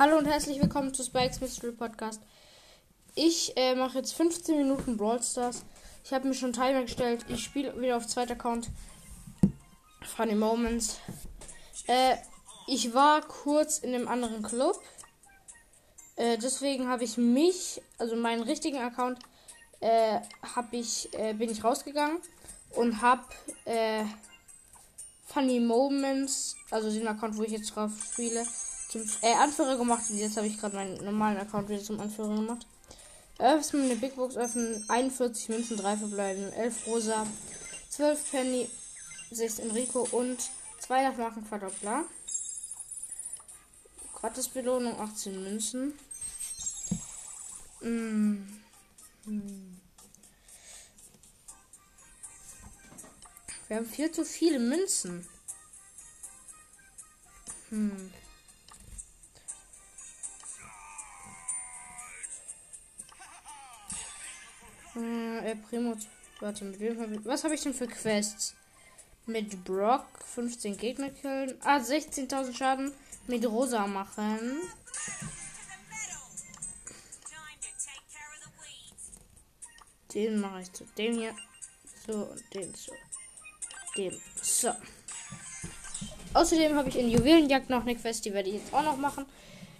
Hallo und herzlich willkommen zu Spikes Mystery Podcast. Ich äh, mache jetzt 15 Minuten Brawl Stars. Ich habe mir schon Timer gestellt. Ich spiele wieder auf zweiter Account. Funny Moments. Äh, ich war kurz in einem anderen Club. Äh, deswegen habe ich mich, also meinen richtigen Account, äh, ich, äh, bin ich rausgegangen und habe äh, Funny Moments, also den Account, wo ich jetzt drauf spiele, zum äh, Anführer gemacht und jetzt habe ich gerade meinen normalen Account wieder zum Anführer gemacht. Erstmal eine Big Box öffnen, 41 Münzen, 3 verbleiben, 11 Rosa, 12 Penny, 6 Enrico und 2 nach Marken Verdoppler. Gratis Belohnung 18 Münzen. Mm. Hm. Wir haben viel zu viele Münzen. Hm. Äh, Primo. Warte, mit wem hab ich, Was habe ich denn für Quests? Mit Brock 15 Gegner killen. Ah, 16.000 Schaden mit Rosa machen. Den mache ich zu dem hier. So, und den zu dem. So. Außerdem habe ich in Juwelenjagd noch eine Quest, die werde ich jetzt auch noch machen.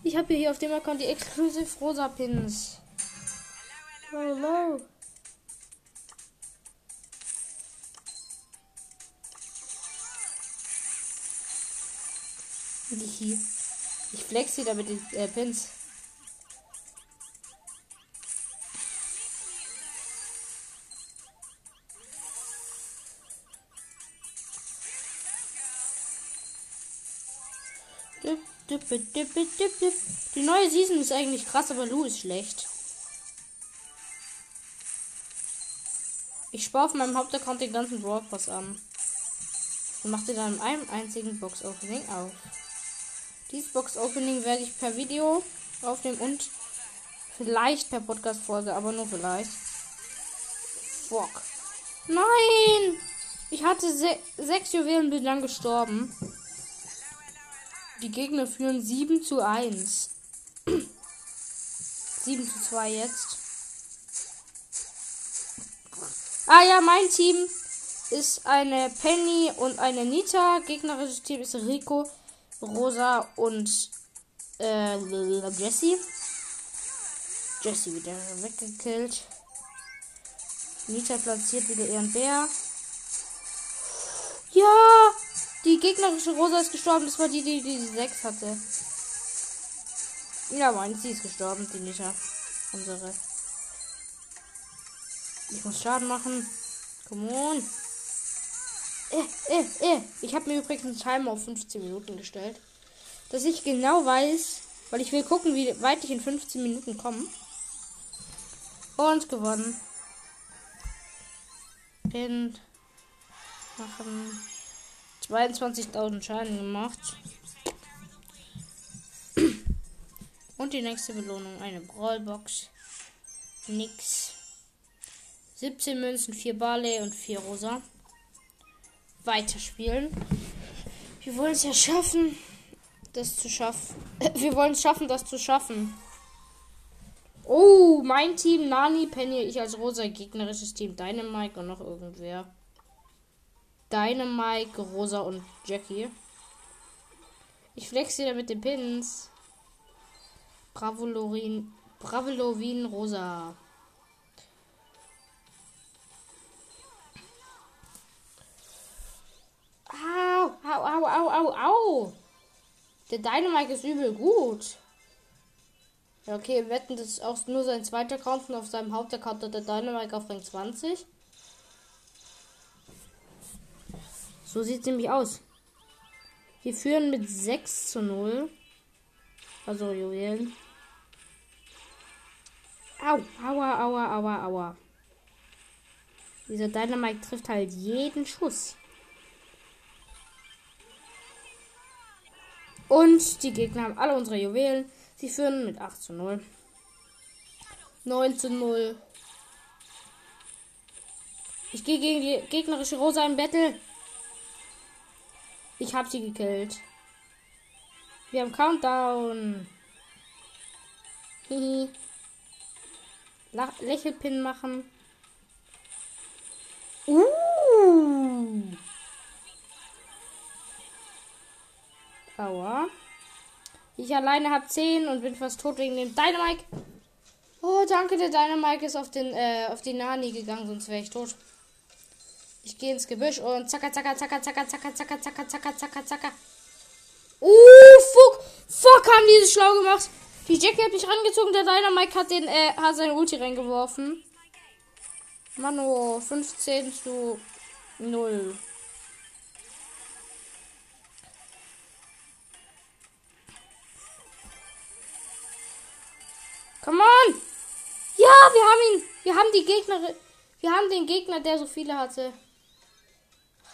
Ich habe hier auf dem Account die Exclusive Rosa Pins. Hello. Die, ich flex wieder mit den äh, Pins. Die neue Season ist eigentlich krass, aber Lou ist schlecht. Ich spare auf meinem Hauptaccount den ganzen Brawl Pass an. Und mache dann in einem einzigen Box Opening auf. Dieses Box Opening werde ich per Video aufnehmen und vielleicht per Podcast Folge, aber nur vielleicht. Fuck. Nein! Ich hatte se sechs Juwelen, bin dann gestorben. Die Gegner führen 7 zu 1. 7 zu 2 jetzt. Ah ja, mein Team ist eine Penny und eine Nita. Gegnerisches Team ist Rico, Rosa und äh, Jesse. Jesse wieder weggekillt. Nita platziert wieder ihren Bär. Ja! Die gegnerische Rosa ist gestorben. Das war die, die die 6 hatte. Ja, mein, sie ist gestorben, die Nita. Unsere. Ich muss Schaden machen. Come on. Äh, äh, äh. Ich habe mir übrigens einen Timer auf 15 Minuten gestellt. Dass ich genau weiß, weil ich will gucken, wie weit ich in 15 Minuten komme. Und gewonnen. Pin. Machen. 22.000 Schaden gemacht. Und die nächste Belohnung, eine Brawlbox. Nix. 17 Münzen, 4 Barley und 4 Rosa. Weiterspielen. Wir wollen es ja schaffen, das zu schaffen. Wir wollen es schaffen, das zu schaffen. Oh, mein Team, Nani, Penny, ich als rosa gegnerisches Team, Dynamite und noch irgendwer. Dynamite, Rosa und Jackie. Ich flex wieder mit den Pins. Bravo Lorin. Bravo Lovin Rosa. Au, au, au, au, au. Der Dynamite ist übel gut. Ja, okay, wetten, das ist auch nur sein zweiter Account und auf seinem Hauptaccount hat der Dynamite auf Rang 20. So sieht es nämlich aus. Wir führen mit 6 zu 0. Also Juwelen. Au, aua, aua, aua, aua. Dieser Dynamite trifft halt jeden Schuss. Und die Gegner haben alle unsere Juwelen. Sie führen mit 8 zu 0. 9 zu 0. Ich gehe gegen die gegnerische Rosa im Battle. Ich habe sie gekillt. Wir haben Countdown. Hihi. Lächelpin machen. Uh. Aua. Ich alleine habe 10 und bin fast tot wegen dem Dynamike. Oh, danke, der Dynamike ist auf den äh, auf die Nani gegangen, sonst wäre ich tot. Ich gehe ins Gebüsch und zacka, zacka, zacka, zacka, zacka, zacka, zacka, zacka, zacka, zacka. Uh, fuck. Fuck, haben die das schlau gemacht. Die Jackie hat mich rangezogen, der Dynamike hat den, äh, hat seinen Ulti reingeworfen. Mano, 15 zu 0. Come on! Ja, wir haben ihn. Wir haben die Gegner. Wir haben den Gegner, der so viele hatte.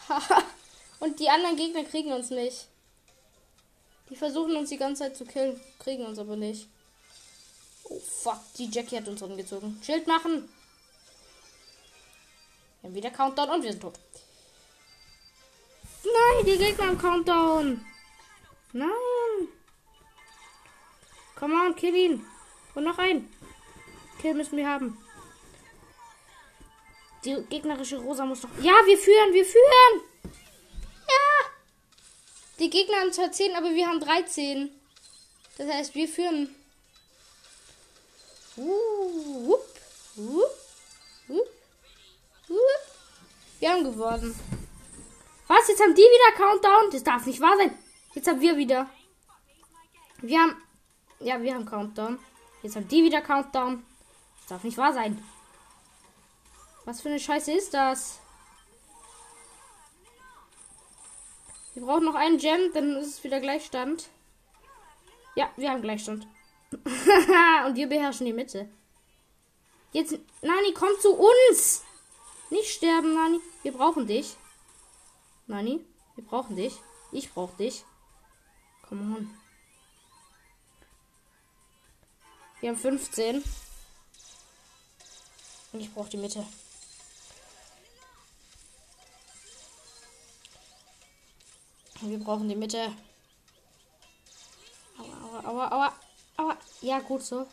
Und die anderen Gegner kriegen uns nicht. Die versuchen uns die ganze Zeit zu killen, kriegen uns aber nicht. Oh fuck, die Jackie hat uns umgezogen. Schild machen. Wir haben wieder Countdown und wir sind tot. Nein, die Gegner haben Countdown. Nein. Come on, kill ihn. Und noch ein. Kill müssen wir haben. Die gegnerische Rosa muss noch. Ja, wir führen, wir führen. Ja. Die Gegner haben zwar 10, aber wir haben 13. Das heißt, wir führen. Uh, wupp, wupp, wupp, wupp. Wir haben gewonnen. Was? Jetzt haben die wieder Countdown? Das darf nicht wahr sein. Jetzt haben wir wieder. Wir haben. Ja, wir haben Countdown. Jetzt haben die wieder Countdown. Das darf nicht wahr sein. Was für eine Scheiße ist das? Wir brauchen noch einen Gem, dann ist es wieder Gleichstand. Ja, wir haben Gleichstand. Und wir beherrschen die Mitte. Jetzt, Nani, komm zu uns! Nicht sterben, Nani. Wir brauchen dich. Nani, wir brauchen dich. Ich brauche dich. Komm on. Wir haben 15. Und ich brauche die Mitte. Wir brauchen die Mitte. Aua, aua, aua, aua, aua. Ja, gut so.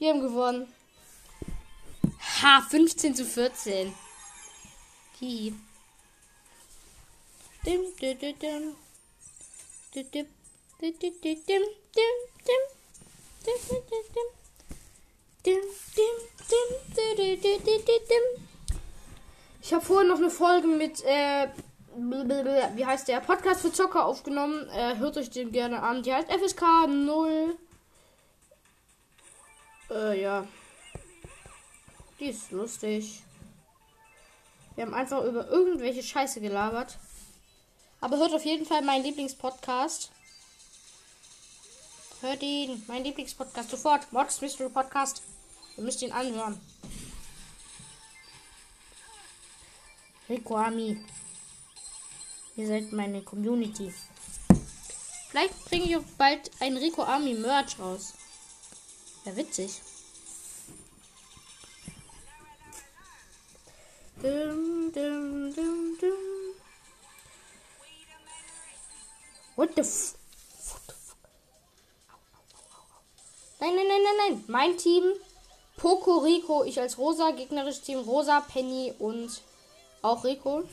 Wir haben gewonnen. Ha, 15 zu 14. Hihi. Dim, dim, dim, dim. Dim, dim, dim, dim, dim, dim, dim, dim, dim. Dim, dim, dim, dim, dim, dim, dim, dim. Ich habe vorhin noch eine Folge mit äh, wie heißt der? Podcast für Zocker aufgenommen. Äh, hört euch den gerne an. Die heißt FSK 0. Äh, ja. Die ist lustig. Wir haben einfach über irgendwelche Scheiße gelabert. Aber hört auf jeden Fall meinen Lieblingspodcast. Hört ihn. Mein Lieblingspodcast sofort. Mods Mystery Podcast. Ihr müsst ihn anhören. Rico Ami. Ihr seid meine Community. Vielleicht bringe ich auch bald ein Rico Army Merch raus. Ja, witzig. Dum, dum, dum, dum. What the f What the fuck? Nein, nein, nein, nein, nein. Mein Team. Poco Rico, ich als Rosa, gegnerisches Team Rosa, Penny und auch Rico.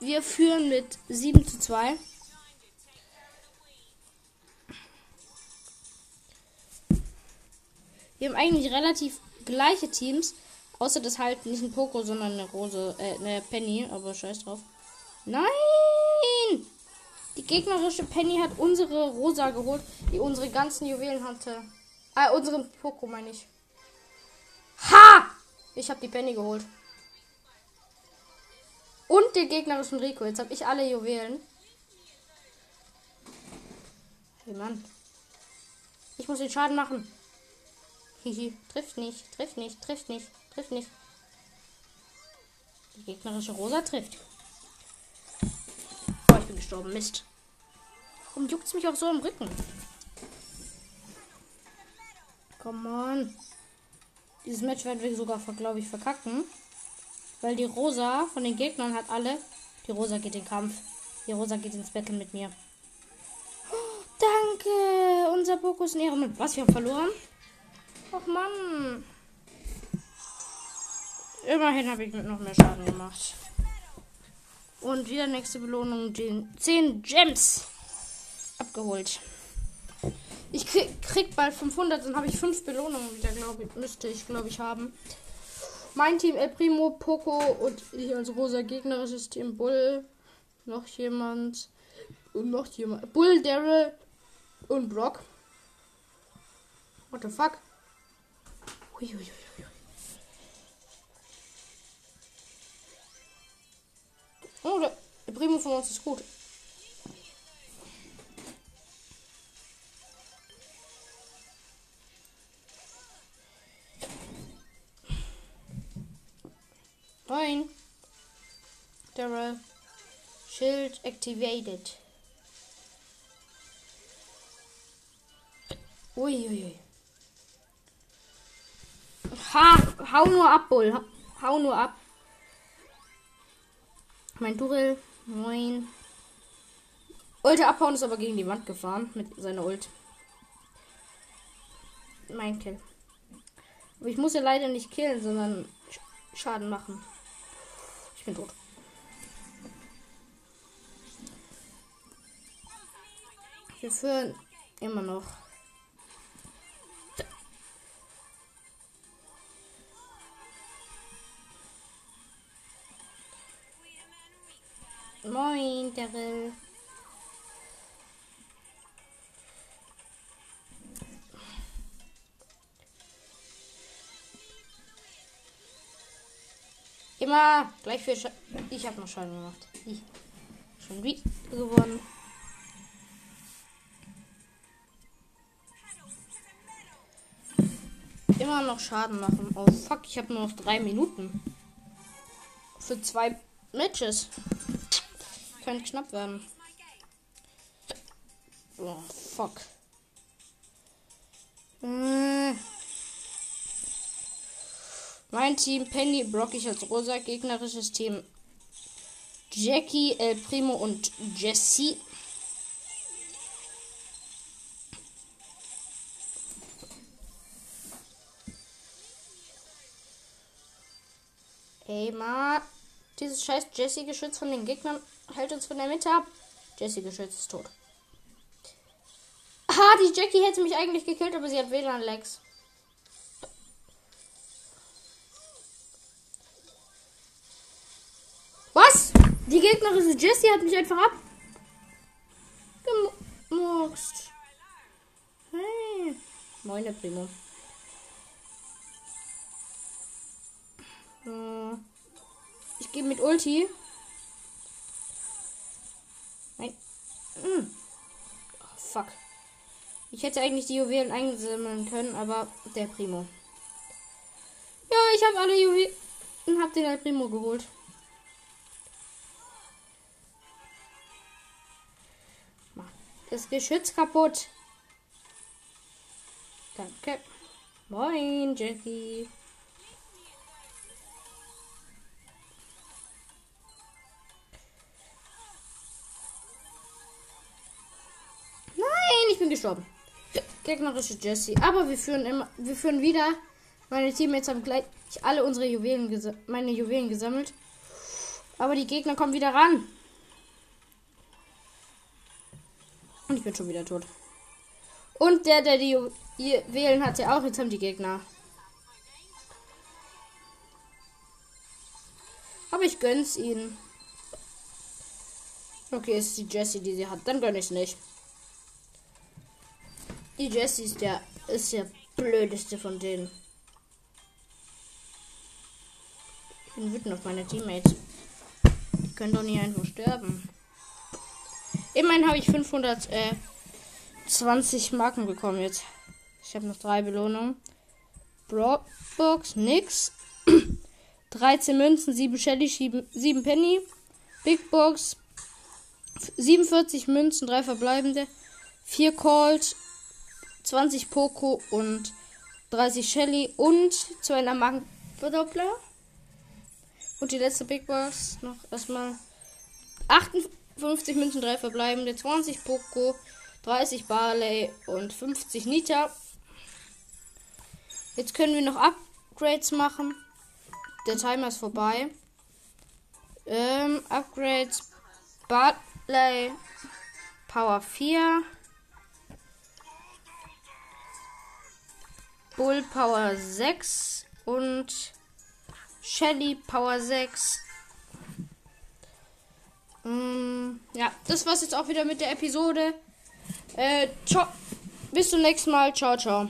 Wir führen mit 7 zu 2. Wir haben eigentlich relativ gleiche Teams. Außer das halt nicht ein Poco, sondern eine Rose, äh, eine Penny. Aber scheiß drauf. Nein! Die gegnerische Penny hat unsere Rosa geholt, die unsere ganzen Juwelen hatte. Ah, unseren Poco meine ich. Ha! Ich habe die Penny geholt. Und den gegnerischen Rico. Jetzt habe ich alle Juwelen. Hey Mann. Ich muss den Schaden machen. Hihi. Trifft nicht, trifft nicht, trifft nicht, trifft nicht. Die gegnerische Rosa trifft. Oh, ich bin gestorben. Mist. Warum juckt es mich auch so im Rücken? Come on. Dieses Match werden wir sogar, glaube ich, verkacken. Weil die Rosa von den Gegnern hat alle. Die Rosa geht in Kampf. Die Rosa geht ins Battle mit mir. Oh, Danke! Unser ist in Ehrenmann. Was, wir haben verloren? Ach Mann. Immerhin habe ich mit noch mehr Schaden gemacht. Und wieder nächste Belohnung, den 10 Gems abgeholt. Ich krieg, krieg bald 500, dann habe ich 5 Belohnungen wieder, glaube ich, müsste ich, glaube ich, haben. Mein Team El Primo, Poco und ich als rosa gegnerisches Team Bull. Noch jemand. Und noch jemand. Bull, Daryl und Brock. What the fuck? Uiuiui. Oh, der, Primo von uns ist gut. Shield activated. Uiuiui. Ha, hau nur ab, Bull. Hau nur ab. Mein Durel. Moin. Wollte abhauen, ist aber gegen die Wand gefahren mit seiner Ult. Mein Kill. Aber ich muss ja leider nicht killen, sondern Schaden machen. Ich bin tot. Wir führen immer noch. Moin, Daryl. Immer gleich für Sch Ich habe noch Schaden gemacht. Ich. Schon wieder gewonnen. Immer noch Schaden machen. Oh fuck, ich habe nur noch drei Minuten. Für zwei Matches. Könnte knapp werden. Oh fuck. Äh. Mein Team Penny, Brock, ich als rosa, gegnerisches Team Jackie, El Primo und Jesse. Ey, ma. Dieses scheiß Jesse-Geschütz von den Gegnern hält uns von der Mitte ab. Jesse-Geschütz ist tot. Ah, die Jackie hätte mich eigentlich gekillt, aber sie hat WLAN-Lags. Was? Die gegnerische Jessie hat mich einfach abgemurkst. Hey. Moin, Primo. Ich gehe mit Ulti. Nein. Hm. Oh, fuck. Ich hätte eigentlich die Juwelen einsammeln können, aber der Primo. Ja, ich habe alle Juwelen und habe den El Primo geholt. Das Geschütz kaputt. Danke. Moin, Jackie. Gestorben. Gegnerische Jessie. Aber wir führen immer, wir führen wieder. Meine Teammates haben gleich alle unsere Juwelen, meine Juwelen gesammelt. Aber die Gegner kommen wieder ran. Und ich bin schon wieder tot. Und der, der die wählen hatte, auch. Jetzt haben die Gegner. Aber ich gönn's ihnen. Okay, ist die Jessie, die sie hat. Dann gönn ich's nicht. Die Jessie ist der, ist der blödeste von denen. Ich bin wütend auf meine Teammates. Die können doch nicht einfach sterben. Immerhin habe ich 520 Marken bekommen jetzt. Ich habe noch drei Belohnungen. Brockbox, nix. 13 Münzen, 7 Shelly, 7 Penny. Big Box, 47 Münzen, 3 verbleibende. 4 Colt, 20 Poco und 30 Shelly und 200 Markenverdoppler. Und die letzte Big Box noch erstmal 58 Münzen, 3 verbleibende, 20 Poco, 30 Barley und 50 Nita. Jetzt können wir noch Upgrades machen. Der Timer ist vorbei. Ähm, Upgrades. Barley. Power 4. Bull Power 6 und Shelly Power 6. Mm, ja, das war's jetzt auch wieder mit der Episode. Äh, ciao. Bis zum nächsten Mal. Ciao, ciao.